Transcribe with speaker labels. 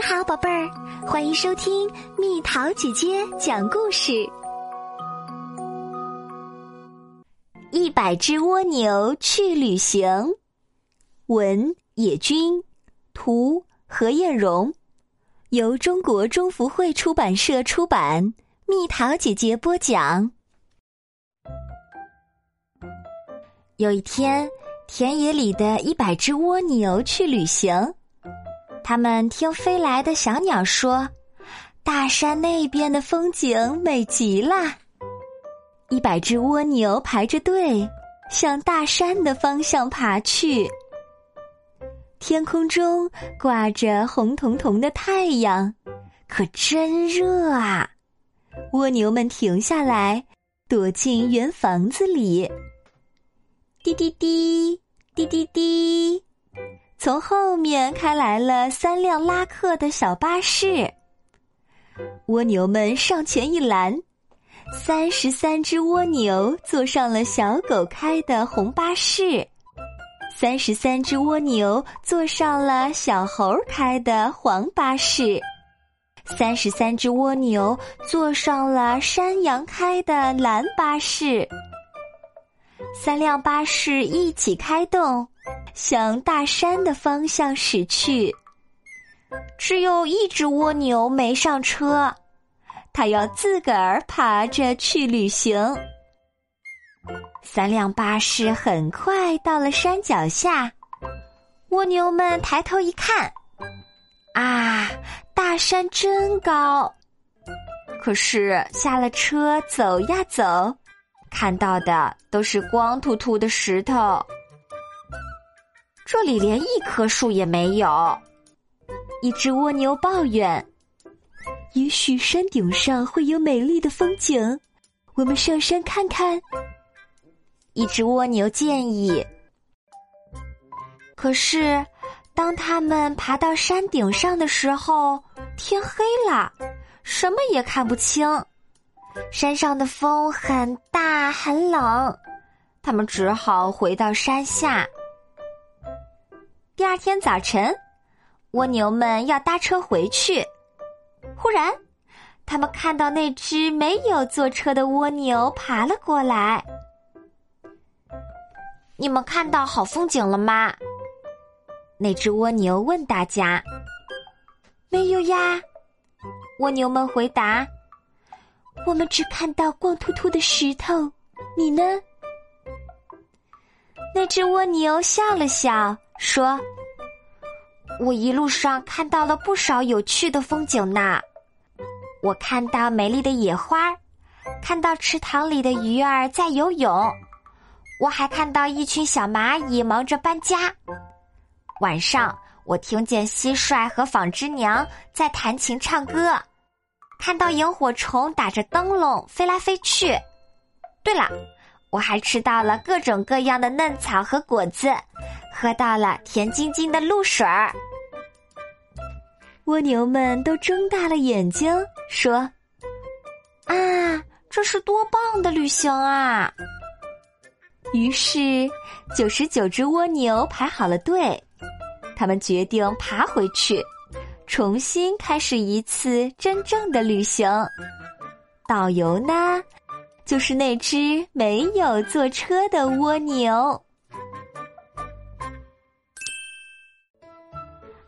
Speaker 1: 你好，宝贝儿，欢迎收听蜜桃姐姐讲故事。一百只蜗牛去旅行，文野君，图何艳荣，由中国中福会出版社出版。蜜桃姐姐播讲。有一天，田野里的一百只蜗牛去旅行。他们听飞来的小鸟说：“大山那边的风景美极了。”一百只蜗牛排着队向大山的方向爬去。天空中挂着红彤彤的太阳，可真热啊！蜗牛们停下来，躲进圆房子里。滴滴滴，滴滴滴。从后面开来了三辆拉客的小巴士，蜗牛们上前一拦，三十三只蜗牛坐上了小狗开的红巴士，三十三只蜗牛坐上了小猴开的黄巴士，三十三只蜗牛坐上了山羊开的蓝巴士，三辆巴士一起开动。向大山的方向驶去，只有一只蜗牛没上车，它要自个儿爬着去旅行。三辆巴士很快到了山脚下，蜗牛们抬头一看，啊，大山真高！可是下了车走呀走，看到的都是光秃秃的石头。这里连一棵树也没有，一只蜗牛抱怨：“也许山顶上会有美丽的风景，我们上山看看。”一只蜗牛建议。可是，当他们爬到山顶上的时候，天黑了，什么也看不清。山上的风很大很冷，他们只好回到山下。第二天早晨，蜗牛们要搭车回去。忽然，他们看到那只没有坐车的蜗牛爬了过来。你们看到好风景了吗？那只蜗牛问大家。没有呀，蜗牛们回答。我们只看到光秃秃的石头。你呢？那只蜗牛笑了笑。说：“我一路上看到了不少有趣的风景呢。我看到美丽的野花，看到池塘里的鱼儿在游泳，我还看到一群小蚂蚁忙着搬家。晚上，我听见蟋蟀和纺织娘在弹琴唱歌，看到萤火虫打着灯笼飞来飞去。对了，我还吃到了各种各样的嫩草和果子。”喝到了甜津津的露水儿，蜗牛们都睁大了眼睛，说：“啊，这是多棒的旅行啊！”于是，九十九只蜗牛排好了队，他们决定爬回去，重新开始一次真正的旅行。导游呢，就是那只没有坐车的蜗牛。